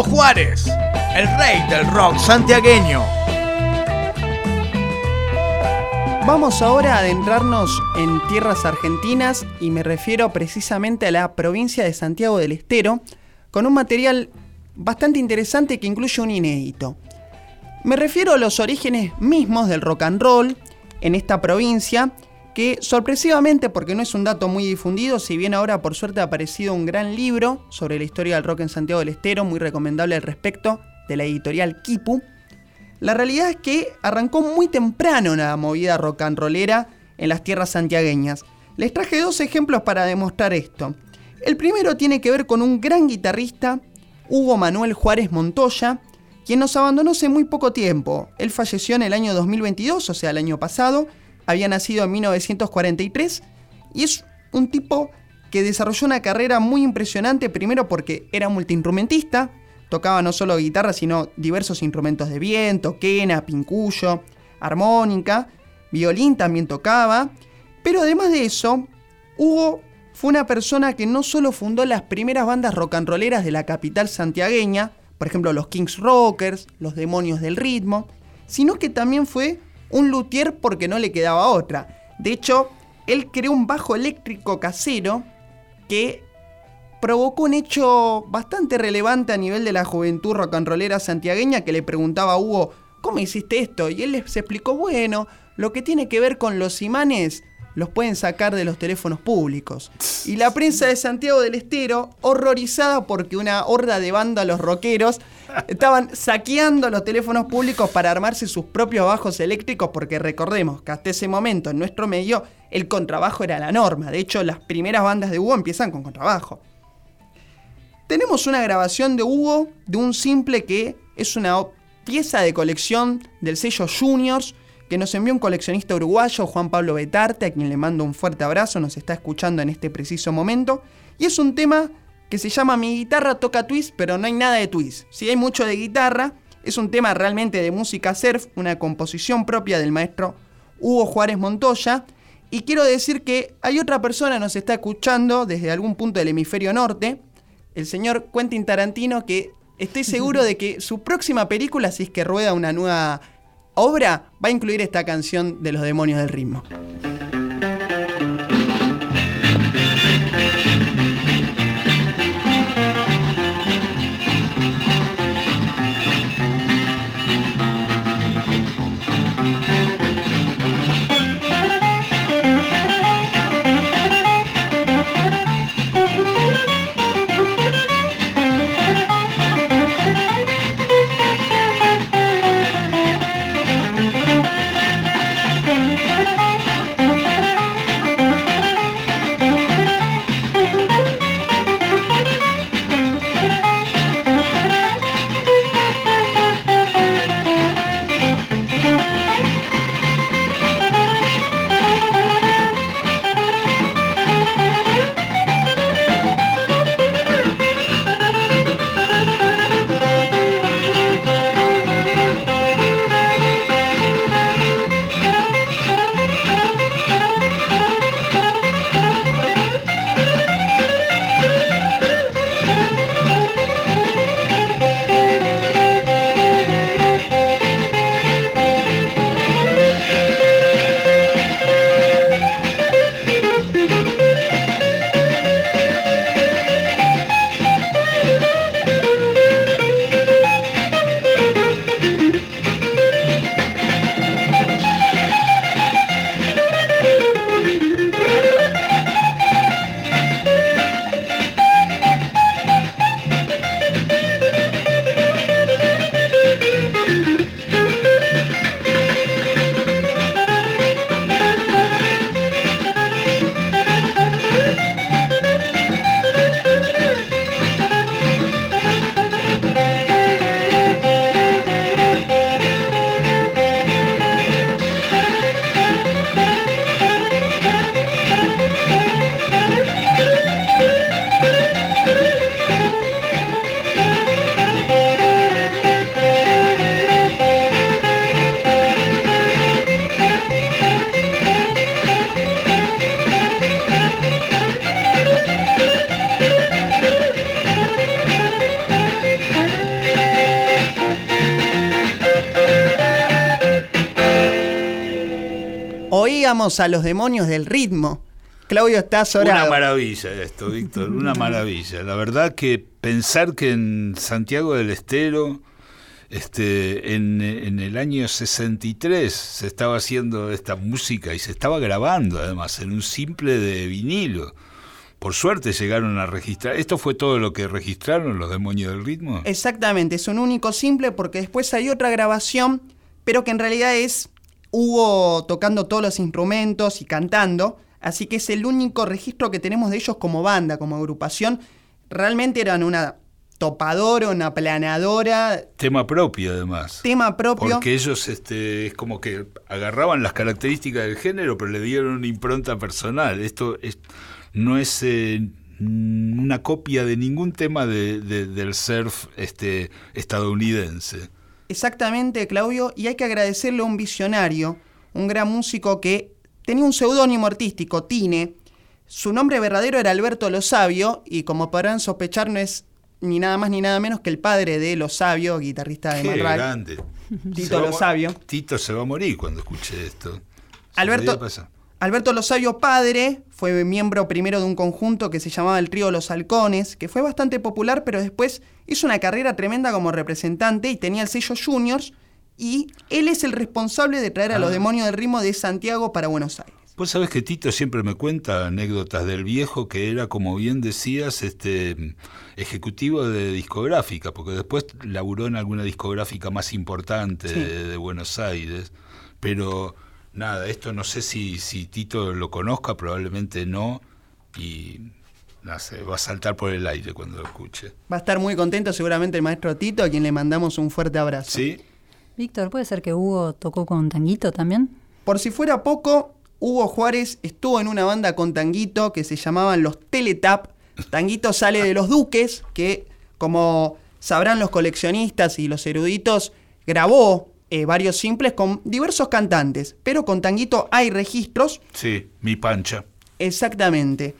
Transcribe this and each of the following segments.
Juárez, el rey del rock santiagueño. Vamos ahora a adentrarnos en tierras argentinas y me refiero precisamente a la provincia de Santiago del Estero, con un material bastante interesante que incluye un inédito. Me refiero a los orígenes mismos del rock and roll en esta provincia, que sorpresivamente, porque no es un dato muy difundido, si bien ahora por suerte ha aparecido un gran libro sobre la historia del rock en Santiago del Estero, muy recomendable al respecto, de la editorial Kipu, la realidad es que arrancó muy temprano la movida rock and rollera en las tierras santiagueñas. Les traje dos ejemplos para demostrar esto. El primero tiene que ver con un gran guitarrista, Hugo Manuel Juárez Montoya, quien nos abandonó hace muy poco tiempo. Él falleció en el año 2022, o sea, el año pasado, había nacido en 1943 y es un tipo que desarrolló una carrera muy impresionante, primero porque era multiinstrumentista, tocaba no solo guitarra, sino diversos instrumentos de viento, quena, pincuyo, armónica, violín también tocaba, pero además de eso, Hugo fue una persona que no solo fundó las primeras bandas rock and rolleras de la capital santiagueña, por ejemplo los Kings Rockers, los Demonios del Ritmo, sino que también fue un luthier porque no le quedaba otra. De hecho, él creó un bajo eléctrico casero que provocó un hecho bastante relevante a nivel de la juventud rollera santiagueña que le preguntaba a Hugo, ¿cómo hiciste esto? Y él les explicó, bueno, lo que tiene que ver con los imanes los pueden sacar de los teléfonos públicos. Y la prensa de Santiago del Estero, horrorizada porque una horda de vándalos rockeros estaban saqueando los teléfonos públicos para armarse sus propios bajos eléctricos, porque recordemos que hasta ese momento en nuestro medio el contrabajo era la norma. De hecho, las primeras bandas de Hugo empiezan con contrabajo. Tenemos una grabación de Hugo de un simple que es una pieza de colección del sello Juniors que nos envió un coleccionista uruguayo, Juan Pablo Betarte, a quien le mando un fuerte abrazo, nos está escuchando en este preciso momento. Y es un tema que se llama Mi guitarra toca twist, pero no hay nada de twist. Si hay mucho de guitarra, es un tema realmente de música surf, una composición propia del maestro Hugo Juárez Montoya. Y quiero decir que hay otra persona que nos está escuchando desde algún punto del hemisferio norte, el señor Quentin Tarantino, que estoy seguro de que su próxima película, si es que rueda una nueva obra va a incluir esta canción de los demonios del ritmo. A los demonios del ritmo. Claudio está Una maravilla esto, Víctor, una maravilla. La verdad que pensar que en Santiago del Estero, este, en, en, el año 63 se estaba haciendo esta música y se estaba grabando además en un simple de vinilo. Por suerte llegaron a registrar. ¿Esto fue todo lo que registraron los demonios del ritmo? Exactamente, es un único simple porque después hay otra grabación, pero que en realidad es Hugo tocando todos los instrumentos y cantando Así que es el único registro que tenemos de ellos como banda, como agrupación. Realmente eran una topadora, una planadora. Tema propio, además. Tema propio. Porque ellos este, es como que agarraban las características del género, pero le dieron una impronta personal. Esto no es eh, una copia de ningún tema del surf este, estadounidense. Exactamente, Claudio, y hay que agradecerle a un visionario, un gran músico que tenía un seudónimo artístico, Tine. Su nombre verdadero era Alberto Lo Sabio y como podrán sospechar no es ni nada más ni nada menos que el padre de Lo Sabio, guitarrista de Qué grande. Tito Lo Sabio. Tito se va a morir cuando escuche esto. Alberto, Alberto Lo Sabio padre fue miembro primero de un conjunto que se llamaba el Trío Los Halcones, que fue bastante popular, pero después hizo una carrera tremenda como representante y tenía el sello Juniors y él es el responsable de traer a los ah. demonios del ritmo de Santiago para Buenos Aires. Vos sabés que Tito siempre me cuenta anécdotas del viejo que era, como bien decías, este ejecutivo de discográfica, porque después laburó en alguna discográfica más importante de, Buenos Aires. Pero nada, esto no sé si, si Tito lo conozca, probablemente no, y no sé, va a saltar por el aire cuando lo escuche. Va a estar muy contento seguramente el maestro Tito, a quien le mandamos un fuerte abrazo. Sí, Víctor, ¿puede ser que Hugo tocó con Tanguito también? Por si fuera poco, Hugo Juárez estuvo en una banda con Tanguito que se llamaban los Teletap. Tanguito sale de los Duques, que como sabrán los coleccionistas y los eruditos, grabó eh, varios simples con diversos cantantes, pero con Tanguito hay registros. Sí, mi pancha. Exactamente.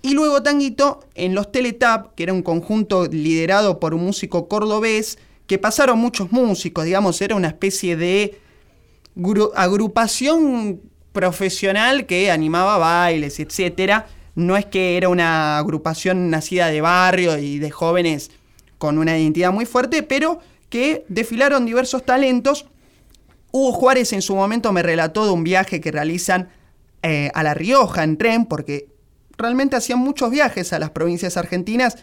Y luego Tanguito en los Teletap, que era un conjunto liderado por un músico cordobés, que pasaron muchos músicos, digamos, era una especie de agrupación profesional que animaba bailes, etcétera. No es que era una agrupación nacida de barrio y de jóvenes con una identidad muy fuerte, pero que desfilaron diversos talentos. Hugo Juárez en su momento me relató de un viaje que realizan eh, a La Rioja en tren, porque realmente hacían muchos viajes a las provincias argentinas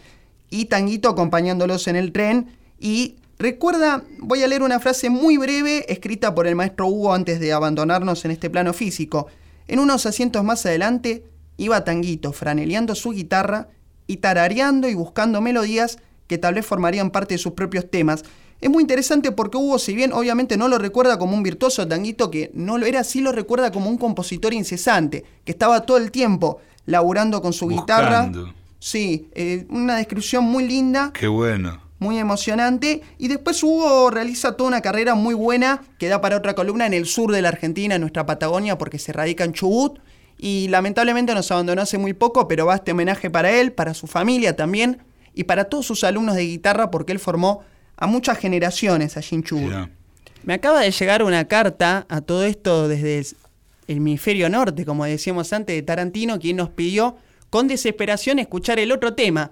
y Tanguito acompañándolos en el tren y Recuerda, voy a leer una frase muy breve escrita por el maestro Hugo antes de abandonarnos en este plano físico. En unos asientos más adelante iba Tanguito franeleando su guitarra y tarareando y buscando melodías que tal vez formarían parte de sus propios temas. Es muy interesante porque Hugo, si bien obviamente no lo recuerda como un virtuoso Tanguito, que no lo era, sí lo recuerda como un compositor incesante, que estaba todo el tiempo laburando con su guitarra. Sí, eh, una descripción muy linda. Qué bueno muy emocionante. Y después Hugo realiza toda una carrera muy buena que da para otra columna en el sur de la Argentina, en nuestra Patagonia, porque se radica en Chubut. Y lamentablemente nos abandonó hace muy poco, pero va este homenaje para él, para su familia también, y para todos sus alumnos de guitarra, porque él formó a muchas generaciones allí en Chubut. Me acaba de llegar una carta a todo esto desde el hemisferio norte, como decíamos antes, de Tarantino, quien nos pidió con desesperación escuchar el otro tema,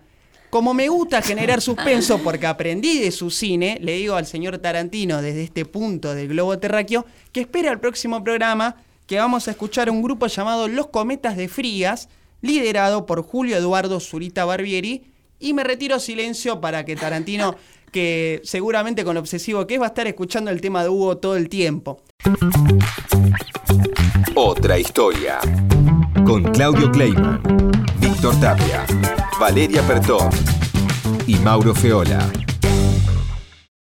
como me gusta generar suspenso porque aprendí de su cine, le digo al señor Tarantino desde este punto del globo terráqueo que espera el próximo programa que vamos a escuchar un grupo llamado Los Cometas de Frías, liderado por Julio Eduardo Zurita Barbieri. Y me retiro silencio para que Tarantino, que seguramente con obsesivo que es, va a estar escuchando el tema de Hugo todo el tiempo. Otra historia. Con Claudio Kleiman, Víctor Tapia. Valeria Pertón y Mauro Feola.